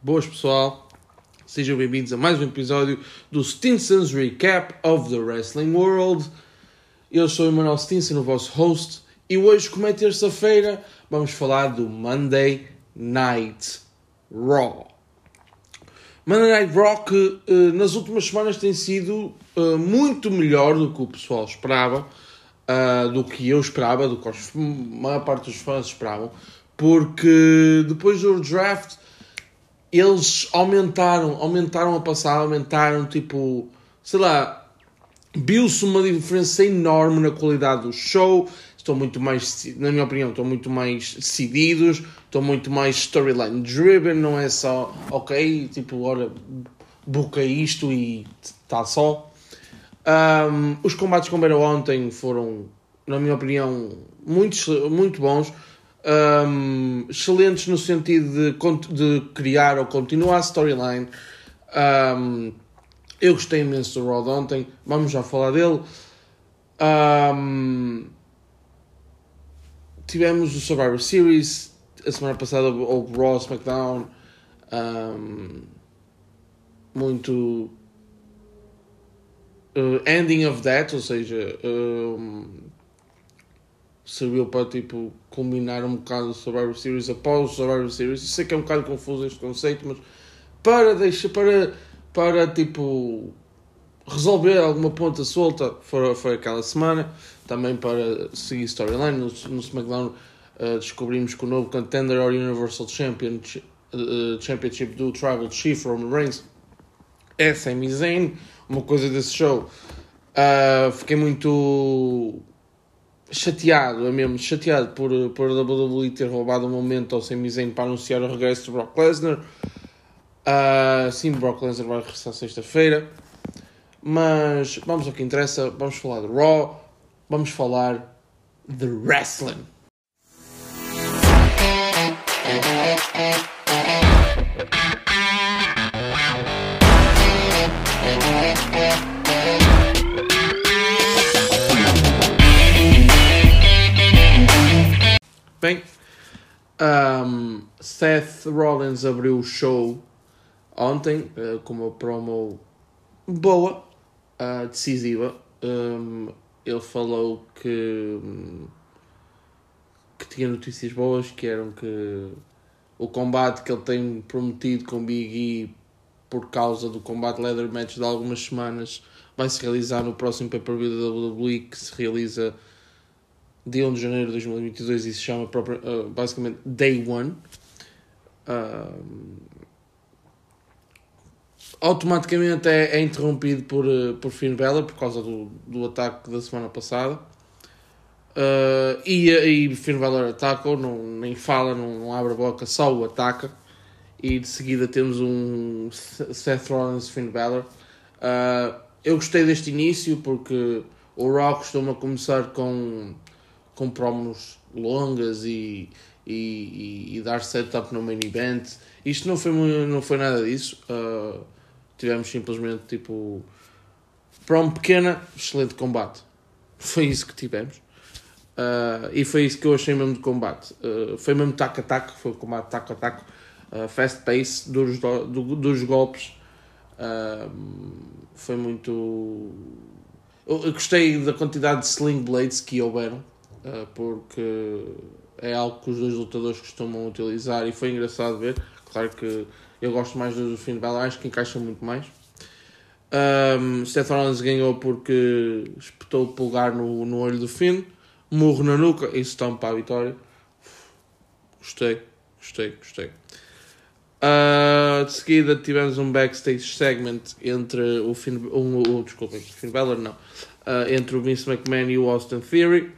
Boas pessoal, sejam bem-vindos a mais um episódio do Stinson's Recap of the Wrestling World. Eu sou o Emanuel Stinson, o vosso host, e hoje, como é terça-feira, vamos falar do Monday Night Raw. Monday Night Raw que uh, nas últimas semanas tem sido uh, muito melhor do que o pessoal esperava, uh, do que eu esperava, do que a maior parte dos fãs esperavam, porque depois do draft eles aumentaram, aumentaram a passada, aumentaram tipo, sei lá, viu-se uma diferença enorme na qualidade do show. Estão muito mais, na minha opinião, estão muito mais decididos, estão muito mais storyline driven, não é só, ok, tipo, olha, buca isto e está só. Um, os combates que viram ontem foram, na minha opinião, muito, muito bons um, excelentes no sentido de, de criar ou continuar a storyline. Um, eu gostei imenso do Rod ontem, vamos já falar dele. Um, tivemos o Survivor Series, a semana passada o Raw SmackDown. Muito uh, ending of that, ou seja, serviu para tipo culminar um bocado o Survivor Series após o Survivor Series. Eu sei que é um bocado confuso este conceito, mas para deixar para para tipo resolver alguma ponta solta foi, foi aquela semana. Também para seguir storyline no, no SmackDown uh, descobrimos que o novo contender ao Universal Champion, uh, Championship do Tribal Chief Roman Reigns. É Sami Zayn uma coisa desse show. Uh, fiquei muito chateado, é mesmo chateado por, por a WWE ter roubado um momento ao Sami Zayn para anunciar o regresso de Brock Lesnar. Uh, sim, Brock Lesnar vai regressar sexta-feira. Mas vamos ao que interessa, vamos falar de Raw, vamos falar de Wrestling. Bem, um, Seth Rollins abriu o show ontem uh, com uma promo boa, uh, decisiva. Um, ele falou que, que tinha notícias boas, que eram que o combate que ele tem prometido com Big E por causa do combate leather match de algumas semanas vai se realizar no próximo pay-per-view da WWE que se realiza dia 1 de janeiro de 2022 e se chama uh, basicamente Day One. Uh, automaticamente é, é, interrompido por, uh, por Finn Balor por causa do, do ataque da semana passada. Uh, e, e Finn Balor ataca, não, nem fala, não, não abre a boca, só o ataca. E de seguida temos um Seth Rollins Finn Balor. Uh, eu gostei deste início porque o Raw costuma começar com com promos longas e, e, e, dar setup no main event. Isto não foi, não foi nada disso. Uh, tivemos simplesmente tipo promo pequena, excelente combate. Foi isso que tivemos. Uh, e foi isso que eu achei mesmo de combate. Uh, foi mesmo taco a taco, foi combate taco a taco, fast pace, dos, do, dos golpes. foi muito. Eu gostei da quantidade de sling blades que houveram. Eh, porque é algo que os dois lutadores costumam utilizar e foi engraçado ver. Claro que eu gosto mais do Finn Balor, acho que encaixa muito mais. Um, Seth Rollins ganhou porque espetou o pulgar no, no olho do Finn, murro na nuca e estão para a vitória. Gostei, gostei, gostei. Uh, de seguida tivemos um backstage segment entre o Finn, um, o, desculpa, Finn Balor não, uh, entre o Vince McMahon e o Austin Theory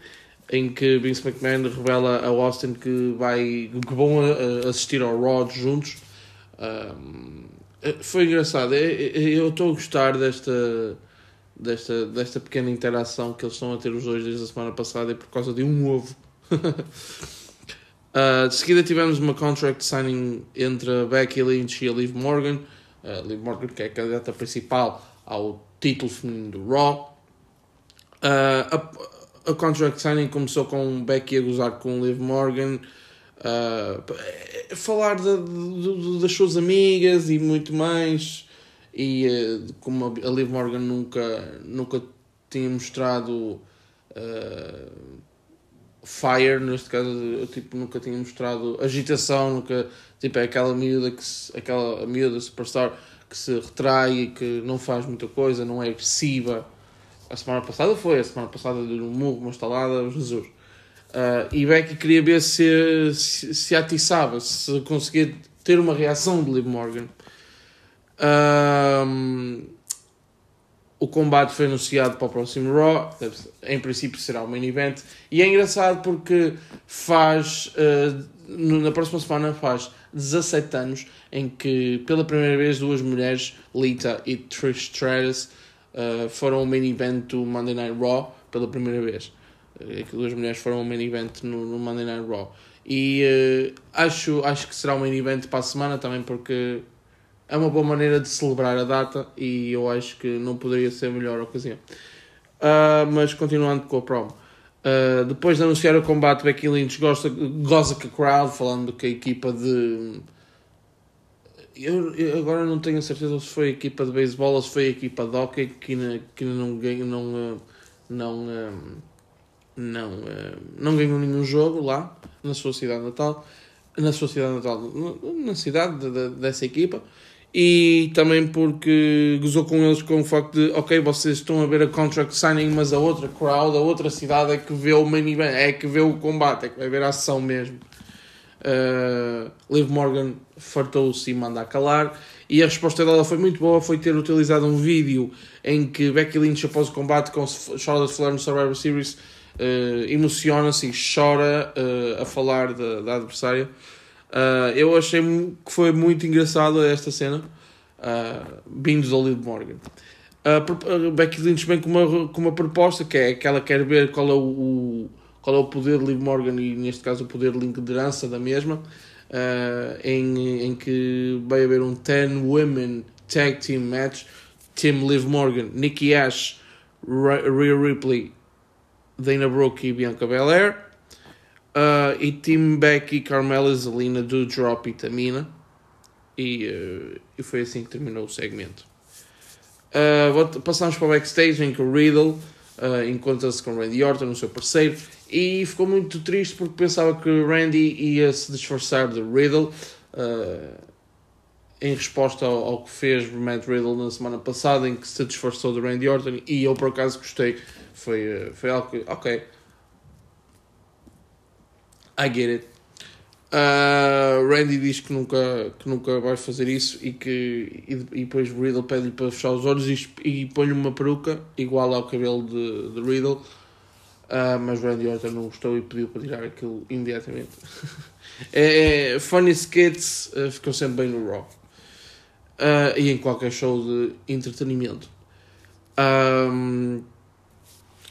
em que Vince McMahon revela a Austin que, vai, que vão assistir ao Raw juntos. Um, foi engraçado. Eu estou a gostar desta, desta, desta pequena interação que eles estão a ter os dois desde a semana passada e por causa de um ovo. uh, de seguida tivemos uma contract signing entre Becky Lynch e a Liv Morgan. Uh, Liv Morgan, que é a candidata principal ao título feminino do Raw. Uh, a, a contract signing começou com Becky a gozar com Liv Morgan. Uh, falar de, de, de, das suas amigas e muito mais. E uh, como a Liv Morgan nunca, nunca tinha mostrado uh, fire, neste caso, eu, tipo, nunca tinha mostrado agitação, nunca, tipo, é aquela miúda, que se, aquela miúda superstar que se retrai e que não faz muita coisa, não é agressiva. A semana passada foi, a semana passada deu um murro, uma estalada, Jesus. Uh, e Becky queria ver se, se, se atiçava, se conseguia ter uma reação de Liv Morgan. Uh, o combate foi anunciado para o próximo Raw, em princípio será o main event, e é engraçado porque faz, uh, na próxima semana faz 17 anos em que pela primeira vez duas mulheres, Lita e Trish Stratus, foram o main event do Monday Night Raw pela primeira vez. É que duas mulheres foram o main event no, no Monday Night Raw. E uh, acho, acho que será um main event para a semana também porque é uma boa maneira de celebrar a data e eu acho que não poderia ser a melhor ocasião. Uh, mas continuando com a promo. Uh, depois de anunciar o combate, Becky Lynch gosta, goza com a crowd, falando que a equipa de. Eu, eu, agora não tenho certeza se foi a equipa de beisebol ou se foi a equipa de hockey que, que não, não, não, não não, uh, não ganhou nenhum jogo lá, na sua cidade natal, na sua cidade natal, na cidade de, de, dessa equipa, e também porque gozou com eles com o facto de, ok, vocês estão a ver a contract signing, mas a outra crowd, a outra cidade é que vê o main event, é que vê o combate, é que vai ver a ação mesmo. Uh, Liv Morgan fartou-se e manda a calar e a resposta dela foi muito boa, foi ter utilizado um vídeo em que Becky Lynch após o combate com Charlotte Flair no Survivor Series uh, emociona-se e chora uh, a falar da, da adversária. Uh, eu achei que foi muito engraçado esta cena, uh, vindo do Liv Morgan. Uh, Becky Lynch vem com uma, com uma proposta que é que ela quer ver qual é o, qual é o poder de Liv Morgan e neste caso o poder de liderança da mesma, uh, em, em que vai haver um 10 Women Tag Team Match, Team Liv Morgan, Nikki Ash, Rhea Ripley Dana Brooke e Bianca Belair. Uh, e Tim Becky, Carmela Zelina, do Drop e Tamina. E, uh, e foi assim que terminou o segmento. Uh, passamos para o backstage em que o Riddle uh, encontra-se com Randy Orton, o seu parceiro, e ficou muito triste porque pensava que Randy ia se disfarçar de Riddle uh, em resposta ao, ao, que fez Matt Riddle na semana passada, em que se disfarçou de Randy Orton, e eu por acaso gostei foi, eh, foi algo que, ok. I get it. Uh, Randy diz que nunca, que nunca vai fazer isso e que e, e depois Riddle pede-lhe para fechar os olhos e, e põe-lhe uma peruca igual ao cabelo de, de Riddle. Uh, mas Randy Orton não gostou e pediu para tirar aquilo imediatamente. é, é, funny skits uh, ficam sempre bem no Raw uh, e em qualquer show de entretenimento. Um,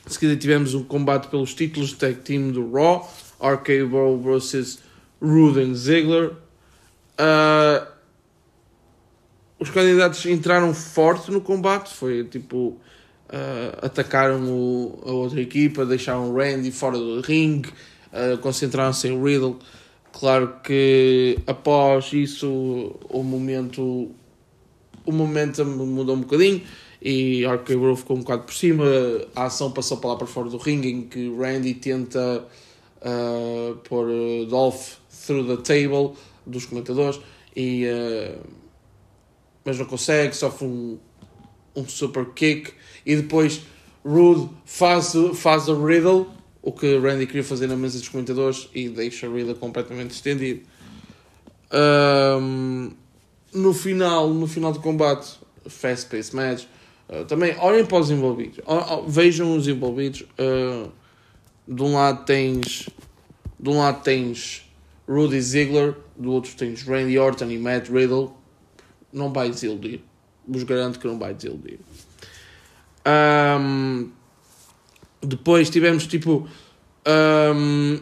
seguida tivemos um combate pelos títulos de tag team do Raw, RK Bro vs Ruden Ziggler. Uh, os candidatos entraram forte no combate, foi tipo. Uh, atacaram o, a outra equipa, deixaram o Randy fora do ringue, uh, concentraram-se em Riddle. Claro que após isso o momento o momento mudou um bocadinho e RK Bro ficou um bocado por cima. A ação passou para lá para fora do ringue em que Randy tenta uh, pôr Dolph through the table dos comentadores, e, uh, mas não consegue, sofre um, um super kick e depois Rude faz, faz o Riddle, o que Randy queria fazer na mesa dos comentadores e deixa Riddle completamente estendido. Um, no final, no final do combate, fast pace match, Uh, também olhem para os envolvidos, vejam os envolvidos. Uh, de um lado tens, de um lado tens Rudy Ziegler, do outro tens Randy Orton e Matt Riddle. Não vai desiludir, vos garanto que não vai desiludir. Um, depois tivemos tipo um,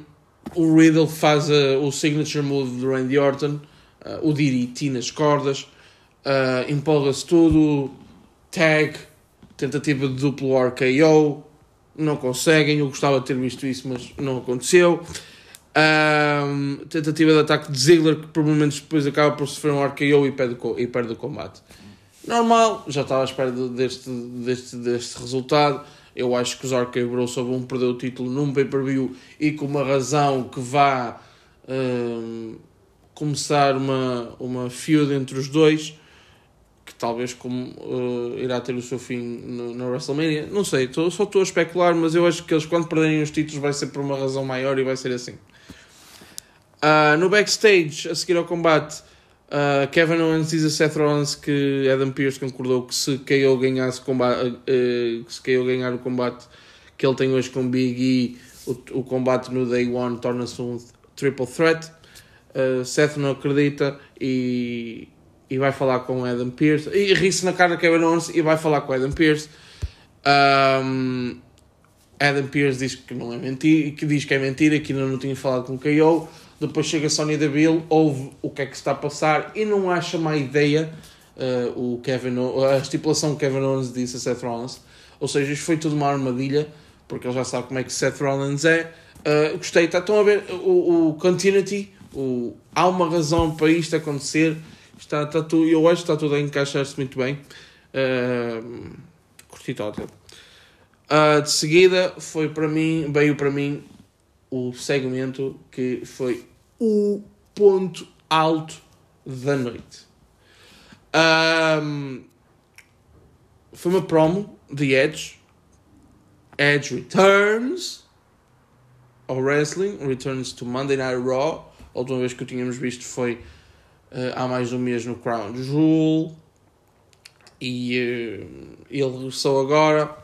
o Riddle faz uh, o signature move de Randy Orton, uh, o DDT nas cordas, uh, empolga-se tudo tag, tentativa de duplo RKO, não conseguem. Eu gostava de ter visto isso, mas não aconteceu. Um, tentativa de ataque de Ziggler que provavelmente depois acaba por sofrer um RKO e perde, e perde o combate. Normal, já estava à espera deste, deste, deste resultado. Eu acho que os RK Bros só vão perder o título num pay-per-view e com uma razão que vá um, começar uma, uma feud entre os dois que talvez como, uh, irá ter o seu fim na WrestleMania. Não sei, tô, só estou a especular, mas eu acho que eles quando perderem os títulos vai ser por uma razão maior e vai ser assim. Uh, no backstage, a seguir ao combate, uh, Kevin Owens diz a Seth Rollins que Adam Pearce concordou que se KO ganhasse combate, uh, que se KO ganhar o combate que ele tem hoje com Big E, o, o combate no Day One torna-se um triple threat. Uh, Seth não acredita e, e vai falar com Adam Pearce. E ri-se na cara de Kevin Owens e vai falar com Adam Pearce. Um, Adam Pearce diz que não é mentira, que diz que é mentira, que ainda não tinha falado com KO. Depois chega a Sonya Deville, ouve o que é que está a passar e não acha má ideia uh, o Kevin, a estipulação que Kevin Owens disse a Seth Rollins. Ou seja, isto foi tudo uma armadilha, porque ele já sabe como é que Seth Rollins é. Uh, gostei, tá, estão a ver o, o continuity, o, há uma razão para isto acontecer. Está, está tudo, eu acho que está tudo a encaixar-se muito bem. Uh, curti total. Uh, de seguida foi para mim, veio para mim o segmento que foi o ponto alto da noite. Um, foi uma promo de Edge. Edge returns ao wrestling, returns to Monday Night Raw. A última vez que o tínhamos visto foi uh, há mais de um mês no Crown Jewel. E uh, ele regressou agora.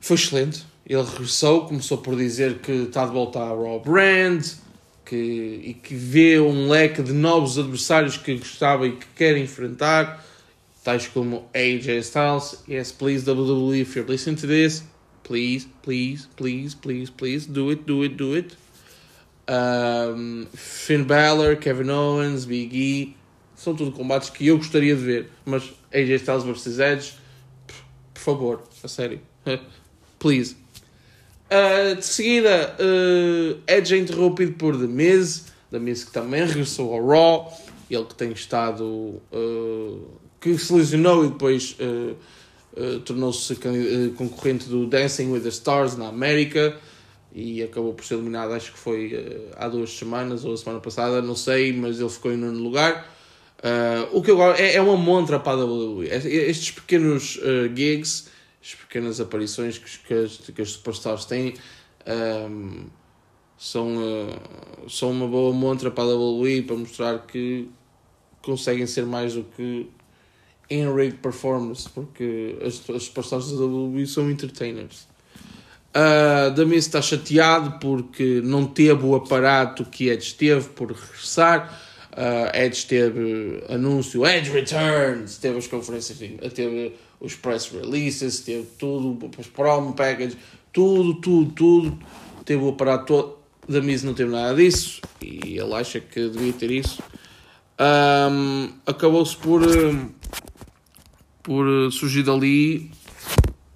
Foi excelente ele regressou, começou por dizer que está de volta à Raw Brand que, e que vê um leque de novos adversários que gostava e que quer enfrentar, tais como AJ Styles. Yes, please, WWE, if you're listening to this, please, please, please, please, please, do it, do it, do it. Um, Finn Balor, Kevin Owens, Big E, são tudo combates que eu gostaria de ver, mas AJ Styles vs Edge, por favor, a sério, please. Uh, de seguida, uh, Edge é interrompido por The Miz, The Miz que também regressou ao Raw, ele que tem estado, uh, que se lesionou e depois tornou-se concorrente do Dancing with the Stars na América e acabou por ser eliminado, acho que foi há duas semanas ou a semana passada, não sei, mas ele ficou em nono lugar. o que eu gosto é, é uma montra para a WWE. Estes pequenos gigs as pequenas aparições que, que, as, que as superstars têm um, são, uh, são uma boa montra para a WWE para mostrar que conseguem ser mais do que in-ring performance, porque as, as superstars da WWE são entertainers. Uh, Damis está chateado porque não teve o aparato que Edge teve por regressar. Uh, Edge teve anúncio, Edge Returns, teve as conferências, teve os press releases, teve tudo, os promo package, tudo, tudo, tudo. Teve o aparato todo. Da Miz não teve nada disso e ele acha que devia ter isso. Um, Acabou-se por, por surgir dali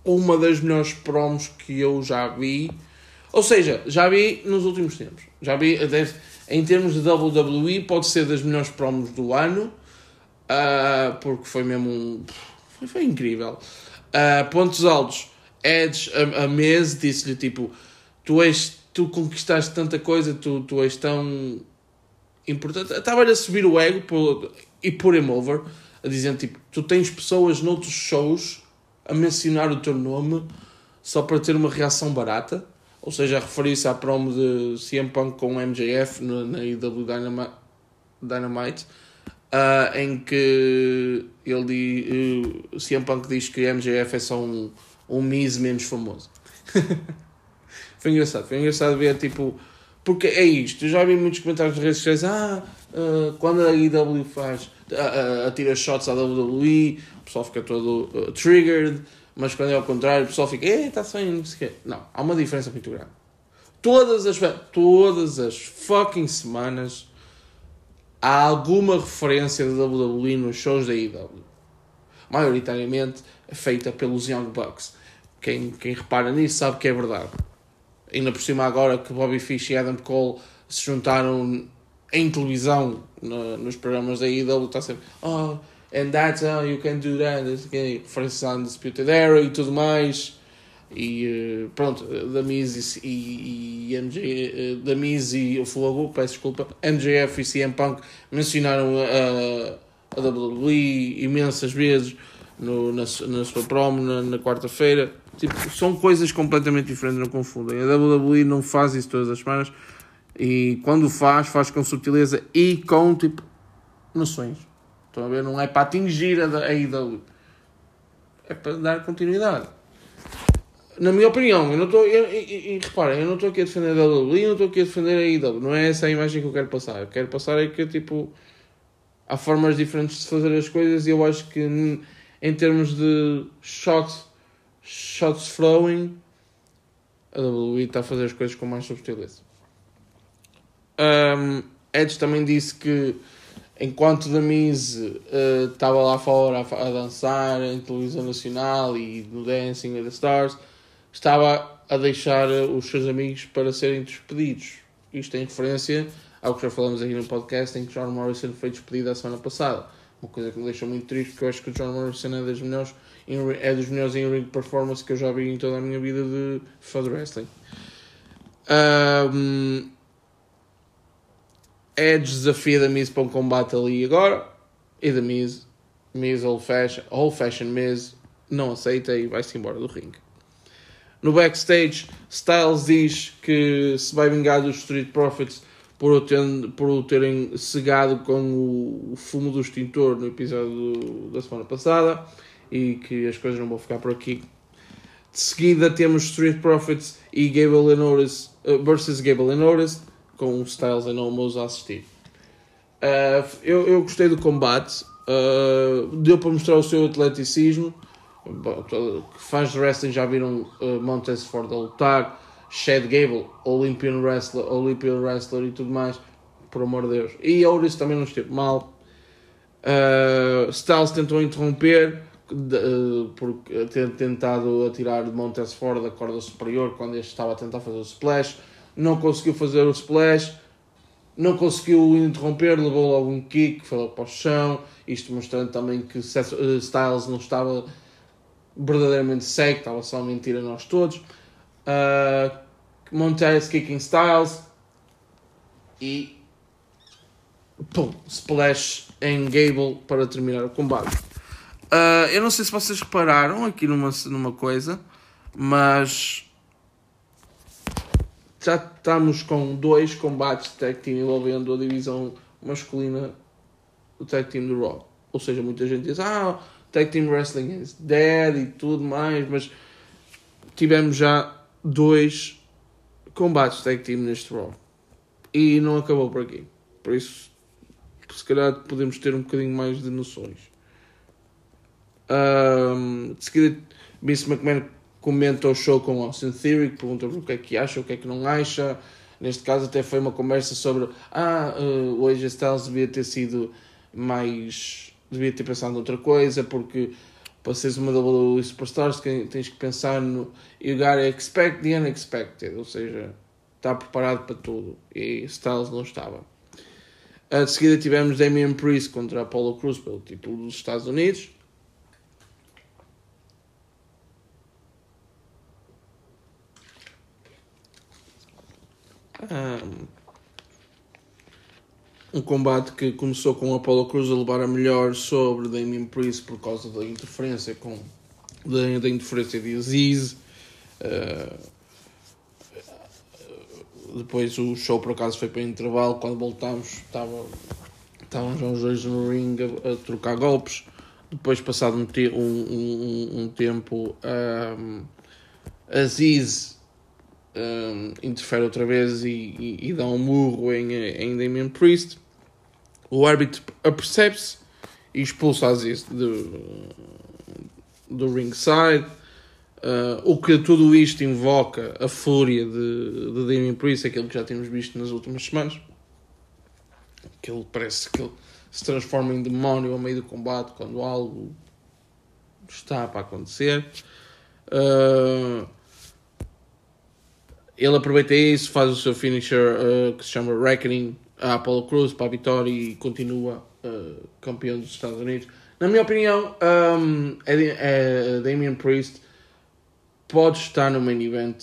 uma das melhores promos que eu já vi. Ou seja, já vi nos últimos tempos. Já vi, em termos de WWE, pode ser das melhores promos do ano, uh, porque foi mesmo um foi, foi incrível. Uh, pontos altos. Edge, a, a disse-lhe tipo: Tu és, tu conquistaste tanta coisa, tu, tu és tão importante. Estava-lhe a subir o ego por, e pôr him over, a dizer tipo: Tu tens pessoas noutros shows a mencionar o teu nome só para ter uma reação barata. Ou seja, a referir-se à promo de CM Punk com MJF na, na IW Dynamite uh, em que ele uh, o CM Punk diz que MJF é só um, um Miz menos famoso. foi engraçado, foi engraçado ver tipo. Porque é isto, eu já vi muitos comentários nas redes sociais, ah, uh, quando a IW faz, uh, atira shots à WWE, o pessoal fica todo uh, triggered, mas quando é ao contrário, o pessoal fica, eh, está só não sei o quê. Não, há uma diferença muito grande. Todas as, todas as fucking semanas há alguma referência da WWE nos shows da IW. Maioritariamente feita pelos Young Bucks. Quem, quem repara nisso sabe que é verdade. Ainda por cima agora que Bobby Fish e Adam Cole se juntaram em televisão no, nos programas da IW, está sempre oh, and that's how you can do that, referências à Undisputed Era e tudo mais. E eh, pronto, da Miz e, e MJ, eh, da Miz e o Fogo, peço desculpa, MJF e CM Punk mencionaram a, a WWE imensas vezes no, na, na sua promo na, na quarta-feira. Tipo, são coisas completamente diferentes, não confundem. A WWE não faz isso todas as semanas e quando faz, faz com sutileza e com tipo noções. Estão a ver? Não é para atingir a, a IW, é para dar continuidade. Na minha opinião, eu não estou. E, reparem, eu não estou aqui a defender a WWE, não estou aqui a defender a IW. Não é essa a imagem que eu quero passar. Eu quero passar é que tipo. Há formas diferentes de fazer as coisas e eu acho que em termos de shots, shots flowing, a WWE está a fazer as coisas com mais subtileza. Um, Edge também disse que enquanto The Miz uh, estava lá fora a, a, dançar em televisão nacional e no Dancing with the Stars, estava a deixar os seus amigos para serem despedidos. Isto em referência ao que já falamos aqui no podcast, em que John Morrison foi despedido a semana passada. Uma coisa que me deixa muito triste, porque eu acho que o John Morrison é das melhores, é dos melhores em ring performance que eu já vi em toda a minha vida de fã de wrestling. Um, Edge desafia da Miz para um combate ali agora. E da Miz, Miz Old Fashion, Old Fashion Miz, não aceita e vai-se embora do ringue. No backstage, Styles diz que se vai vingar dos Street Profits por o, ter, por o terem cegado com o, fumo do extintor no episódio do, da semana passada e que as coisas não vão ficar por aqui. De seguida temos Street Profits e Gable and Otis uh, versus Gable and Otis com Styles and Omos a assistir. Uh, eu, eu gostei do combate, uh, deu para mostrar o seu atleticismo. Fãs de wrestling já viram uh, Montez Ford a lutar, Chad Gable, Olympian Wrestler, Olympian Wrestler e tudo mais, por amor de Deus. E Otis também não esteve mal. Uh, Styles tentou interromper uh, por ter tentado atirar de Montez Ford da corda superior quando este estava a tentar fazer o splash não conseguiu fazer o splash, não conseguiu interromper, levou logo um kick, logo para o chão, isto mostrando também que eh, Styles não estava verdadeiramente cego, estava só a mentir a nós todos. Uh, Montez kicking Styles e pum, splash em Gable para terminar o combate. Uh, eu não sei se vocês repararam aqui numa, numa coisa, mas já estamos com dois combates de tag team envolvendo a divisão masculina do tag team do Raw. Ou seja, muita gente diz, ah, tag team wrestling is dead e tudo mais, mas tivemos já dois combates tag team neste Raw. E não acabou por aqui. Por isso, se calhar podemos ter um bocadinho mais de noções. Um, de seguida, Vince McMahon comenta o show com Austin Theory, que pergunta o que é que acha, o que é que não acha. Neste caso até foi uma conversa sobre ah, uh, o AJ Styles devia ter sido mais... devia ter pensado noutra coisa, porque para seres uma WWE Superstars tens que pensar no you gotta expect the unexpected, ou seja, está preparado para tudo. E Styles não estava. Uh, de seguida tivemos Damian Priest contra Apollo Cruz pelo título dos Estados Unidos. um combate que começou com o Apollo Cruz a levar a melhor sobre Damien Priest por causa da interferência com da, da interferência de Aziz. Uh, depois o show por acaso foi para intervalo. Quando voltámos, estavam, estavam já os dois no ring a, a trocar golpes. Depois, passado um, um, um, um tempo, um, Aziz um, interfere outra vez e, e, e, dá um murro em, em Damien Priest. O árbitro apercebe-se e expulsa Aziz do, do ringside. Uh, o que tudo isto invoca a fúria de, de Damien Priest, aquilo que já temos visto nas últimas semanas. Que ele parece que ele se transforma em demónio ao meio do combate quando algo está para acontecer. Uh, ele aproveita isso, faz o seu finisher uh, que se chama Reckoning a Apollo Cruz para a vitória e continua uh, campeão dos Estados Unidos. Na minha opinião, um, é, é, Damian Priest pode estar no main event,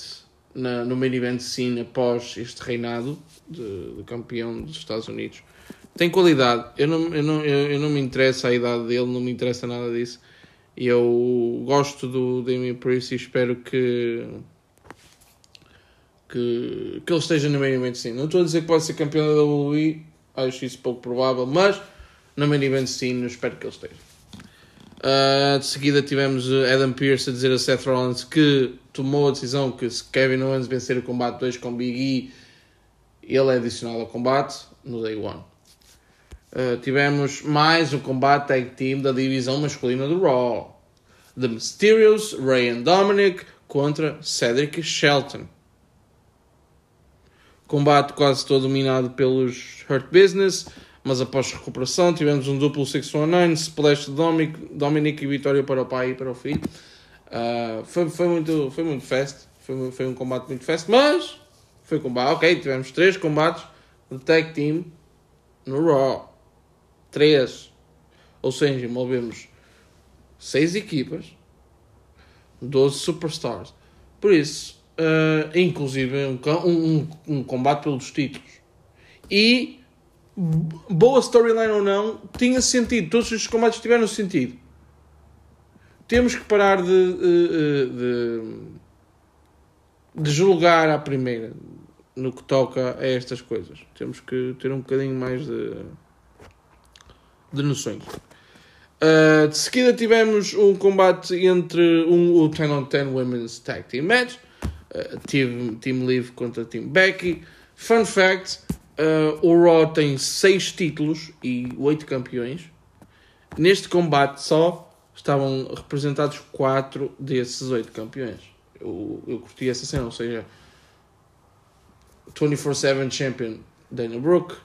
na, no main event sim, após este reinado de, de, campeão dos Estados Unidos. Tem qualidade, eu não, eu, não, eu, eu não me interessa a idade dele, não me interessa nada disso. Eu gosto do Damian Priest e espero que que, que ele esteja no main event sim. Não estou a dizer que pode ser campeão da WWE, acho isso pouco provável, mas no main event sim, espero que ele esteja. Uh, de seguida tivemos Adam Pearce a dizer a Seth Rollins que tomou a decisão que se Kevin Owens vencer o combate 2 com Big E, ele é adicionado ao combate no Day 1. Uh, tivemos mais um combate tag team da divisão masculina do Raw. The Mysterios, Ray and Dominic contra Cedric Shelton. Combate quase todo dominado pelos Hurt Business, mas após recuperação tivemos um duplo 619, splash de Dominic, Dominic e vitória para o pai e para o filho. Uh, foi, foi, muito, foi muito fast, foi, foi um combate muito fast, mas foi combate. Ok, tivemos três combates de tag team no Raw. Três. Ou seja, envolvemos seis equipas, 12 superstars. Por isso, uh, inclusive um, um, um combate pelos títulos. E boa storyline ou não, tinha sentido. Todos os combates tiveram sentido. Temos que parar de, de, de, julgar à primeira no que toca a estas coisas. Temos que ter um bocadinho mais de, de noções. Uh, de seguida tivemos um combate entre um, o 10 on 10 Women's Tag Team Match uh, Team, Team Live contra Team Becky. Fun fact: uh, o Raw tem 6 títulos e 8 campeões. Neste combate só estavam representados 4 desses 8 campeões. Eu, eu curti essa cena, ou seja, 24-7 Champion Dana Brooke,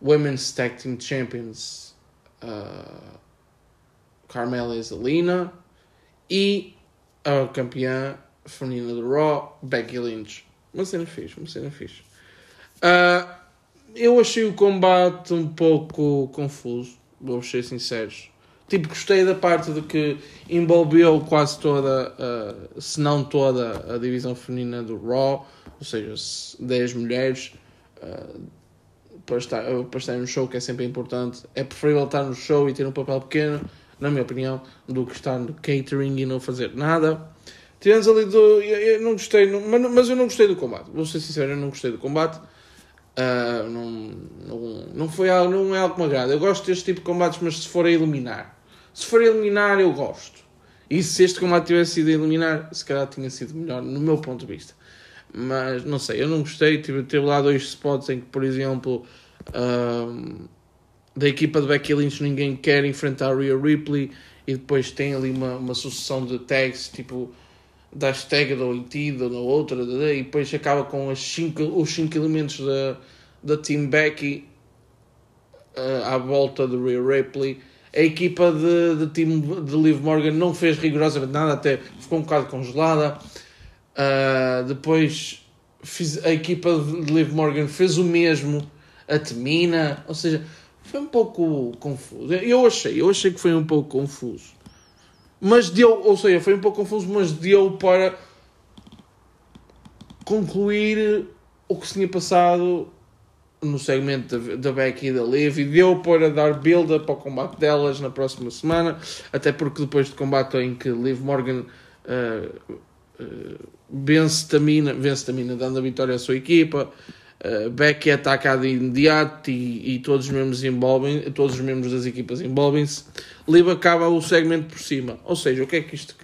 Women's Tag Team Champions uh, Carmela Zelina e a campeã feminina do Raw, Becky Lynch. Uma cena fixe, uma cena fixe. Uh, eu achei o combate um pouco confuso, vou ser sinceros. Tipo, gostei da parte de que envolveu quase toda, uh, se não toda, a divisão feminina do Raw, ou seja, 10 mulheres. Uh, para estar, para estar no show, que é sempre importante. É preferível estar no show e ter um papel pequeno, na minha opinião, do que estar no catering e não fazer nada. Tivemos ali do. Eu, eu não gostei, não, mas, mas eu não gostei do combate. Vou ser sincero, eu não gostei do combate. Uh, não, não, não, foi algo, não é algo que me agrada. Eu gosto deste tipo de combates, mas se for a eliminar, se for a eliminar, eu gosto. E se este combate tivesse sido a eliminar, se calhar tinha sido melhor, no meu ponto de vista. Mas não sei, eu não gostei. Tive, teve lá dois spots em que, por exemplo, uh, da equipa de Becky Lynch ninguém quer enfrentar a Rhea Ripley e depois tem ali uma, uma sucessão de tags tipo da hashtag da oitida na outra, e depois acaba com as cinco, os 5 elementos da, da Team Becky uh, à volta de Rhea Ripley. A equipa de, de, team, de Liv Morgan não fez rigorosamente nada, até ficou um bocado congelada. Uh, depois fiz, a equipa de Liv Morgan fez o mesmo, a Temina, ou seja, foi um pouco confuso. Eu achei, eu achei que foi um pouco confuso mas deu, ou seja, foi um pouco confuso, mas deu para concluir o que se tinha passado no segmento da, Becky e da Liv e deu para dar build para o combate delas na próxima semana, até porque depois do combate em que Liv Morgan uh, uh, vence Tamina, vence Tamina dando a vitória à sua equipa, uh, Becky é atacada de imediato e, e, todos os membros envolvem, todos os membros das equipas envolvem-se. Liv acaba o segmento por cima. Ou seja, o que é que isto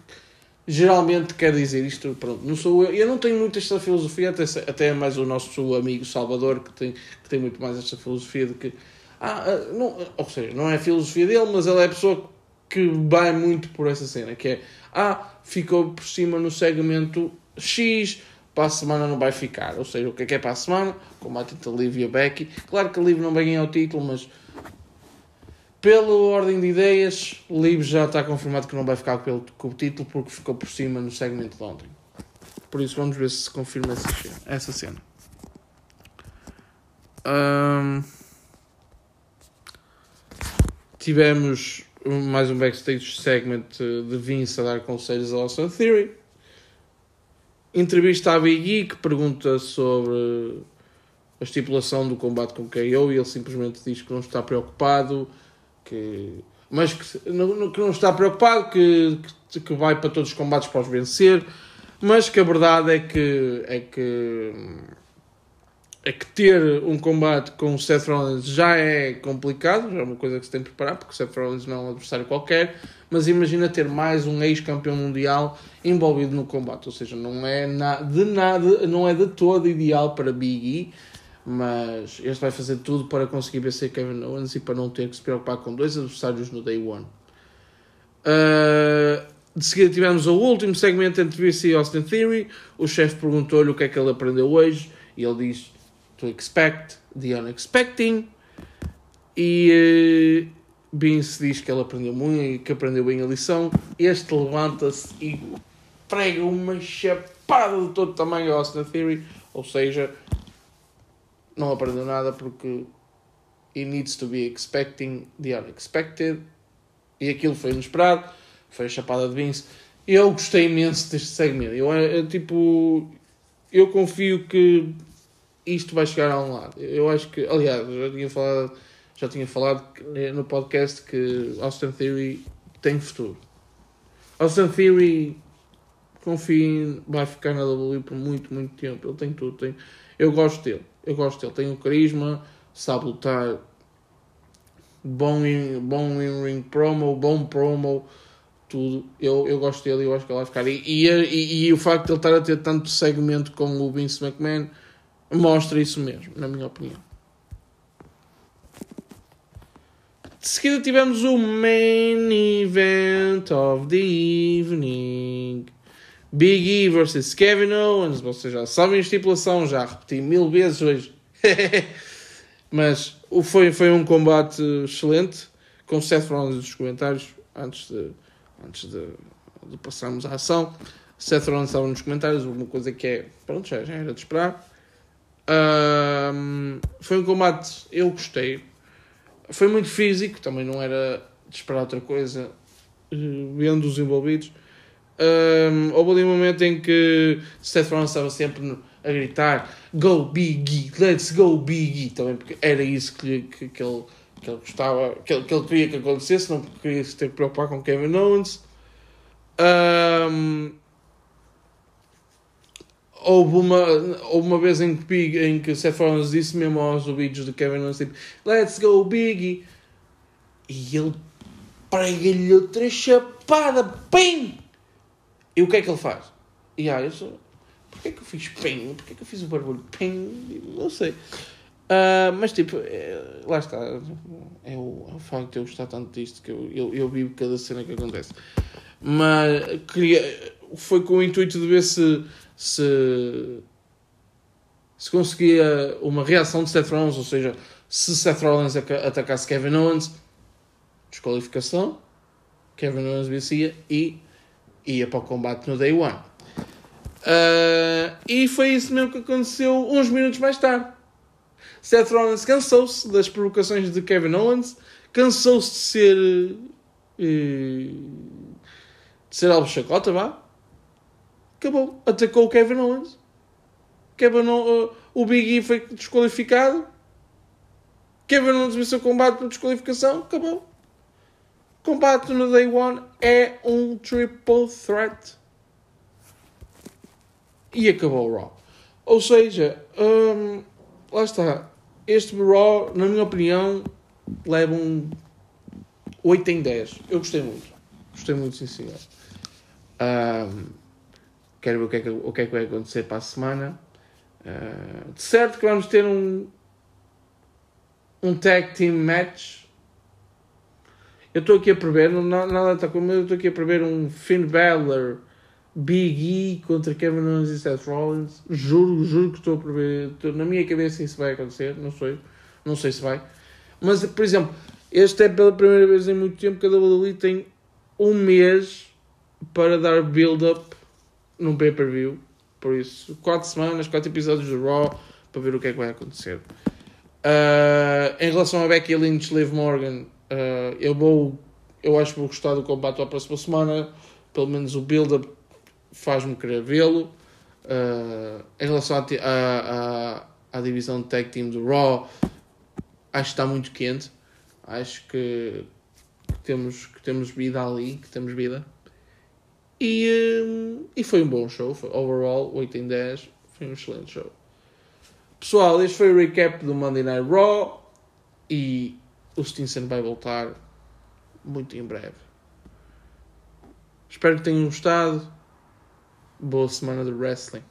geralmente quer dizer? Isto, pronto, não sou eu. Eu não tenho muito esta filosofia, até, até é mais o nosso amigo Salvador que tem, que tem muito mais esta filosofia de que. Ah, ah, não, ou seja, não é a filosofia dele, mas ele é a pessoa que vai muito por essa cena, que é ah, ficou por cima no segmento X, para a semana não vai ficar. Ou seja, o que é que é para a semana? Combate entre Liv e a Becky. Claro que a Liv não vai ganhar o título, mas pela ordem de ideias, o livro já está confirmado que não vai ficar pelo, com o título porque ficou por cima no segmento de ontem. Por isso vamos ver se se confirma essa cena. Essa cena. Tivemos mais um backstage segment de Vince a dar conselhos ao Austin Theory. Entrevista à Big E que pergunta sobre a estipulação do combate com KO e ele simplesmente diz que não está preocupado, que, mas que não, que não está preocupado, que, que, que vai para todos os combates para os vencer, mas que a verdade é que é que é que ter um combate com o Seth Rollins já é complicado, já é uma coisa que se tem que preparar, porque o Seth Rollins não é um adversário qualquer, mas imagina ter mais um ex-campeão mundial envolvido no combate, ou seja, não é na, de nada, não é de todo ideal para Big E, mas este vai fazer tudo para conseguir vencer Kevin Owens e para não ter que se preocupar com dois adversários no Day One. Uh, de seguida tivemos o último segmento entre VC e Austin Theory. O chefe perguntou-lhe o que é que ele aprendeu hoje e ele diz to expect the unexpected. E uh, Vince diz que ele aprendeu muito e que aprendeu bem a lição. Este levanta-se e prega uma chapada de todo tamanho ao Austin Theory, ou seja, não aprendeu nada porque he needs to be expecting the unexpected. E aquilo foi inesperado, foi a chapada de Vince. Eu gostei imenso deste segmento. Eu, eu, tipo, eu confio que isto vai chegar a um lado. Eu acho que, aliás, já tinha falado, já tinha falado no podcast que Austin Theory tem futuro. Austin Theory, confio, vai ficar na WWE por muito, muito tempo. Ele tem tudo. Tem, eu gosto dele. Eu gosto dele. Tem o carisma, sabe lutar. Bom in, bom in ring promo, bom promo, tudo. Eu, eu gosto dele e eu acho que ele vai ficar. E, e, e, e o facto de ele estar a ter tanto segmento com o Vince McMahon mostra isso mesmo, na minha opinião. De seguida tivemos o main event of the evening. Big E Kevin Owens. Vocês já sabem a estipulação, já repeti mil vezes hoje. Mas foi, foi um combate excelente, com Seth Rollins nos comentários, antes de, antes de, de passarmos à ação. Seth Rollins estava nos comentários, uma coisa que é, pronto, já, já era de esperar. Foi um combate, eu gostei. Foi muito físico, também não era de esperar outra coisa, eh, vendo os envolvidos. Um, houve ali um momento em que Seth Rollins estava sempre a gritar Go Biggie, let's go Biggie, também porque era isso que, que, que, ele, que ele gostava, que ele, que ele queria que acontecesse, não queria se ter que preocupar com Kevin Owens. Um, houve uma, houve uma vez em que, Big, em que Seth Rollins disse mesmo aos vídeos de Kevin Owens tipo, Let's go Biggie e ele prega-lhe outra chapada, PIM! E o que é que ele faz? E ah, eu sou, porquê é que eu fiz PIM? Porquê é que eu fiz o barulho PIM? Não sei. Uh, mas tipo, é, lá está. É o, é o facto de eu gostar tanto disto que eu, eu, eu vivo cada cena que acontece. Mas queria, foi com o intuito de ver se se, se conseguia uma reação de Seth Rollins, ou seja, se Seth Rollins atacasse Kevin Owens, desqualificação, Kevin Owens vencia e ia para o combate no Day One. Uh, e foi isso mesmo que aconteceu uns minutos mais tarde. Seth Rollins cansou-se das provocações de Kevin Owens, cansou-se de ser. Uh, de ser alvo chacota, vá acabou. Atacou o Kevin Owens. Kevin uh, o Big E foi desqualificado. Kevin Owens venceu o combate por desqualificação. Acabou. Combate no Day One é um triple threat. E acabou o Raw. Ou seja, hum, lá está. Este Raw, na minha opinião, leva um 8 em 10. Eu gostei muito. Gostei muito, sim, senhor. Um, Quero ver o que é que, o que, é que vai acontecer para a semana. Uh, de certo que vamos ter um, um tag team match. Eu estou aqui a prever, não, nada está como eu estou aqui a prever um Finn Balor Big E contra Kevin Owens e Seth Rollins. Juro, juro que estou a prever. Estou, na minha cabeça isso vai acontecer, não sei, não sei se vai. Mas, por exemplo, este é pela primeira vez em muito tempo que a WWE tem um mês para dar build-up num pay-per-view Por isso, 4 semanas, 4 episódios de Raw para ver o que é que vai acontecer. Uh, em relação a Becky Lynch, Liv Morgan, uh, eu vou. Eu acho que vou gostar do combate à próxima semana. Pelo menos o build-up faz-me querer vê-lo. Uh, em relação à, divisão de tag team do Raw, acho que está muito quente. Acho que, que temos, que temos vida ali, que temos vida. E, um, e foi um bom show. Foi, overall, 8 em 10. Foi um excelente show. Pessoal, este foi o recap do Monday Night Raw. E o Stinson vai voltar muito em breve. Espero que tenham gostado. Boa semana de wrestling.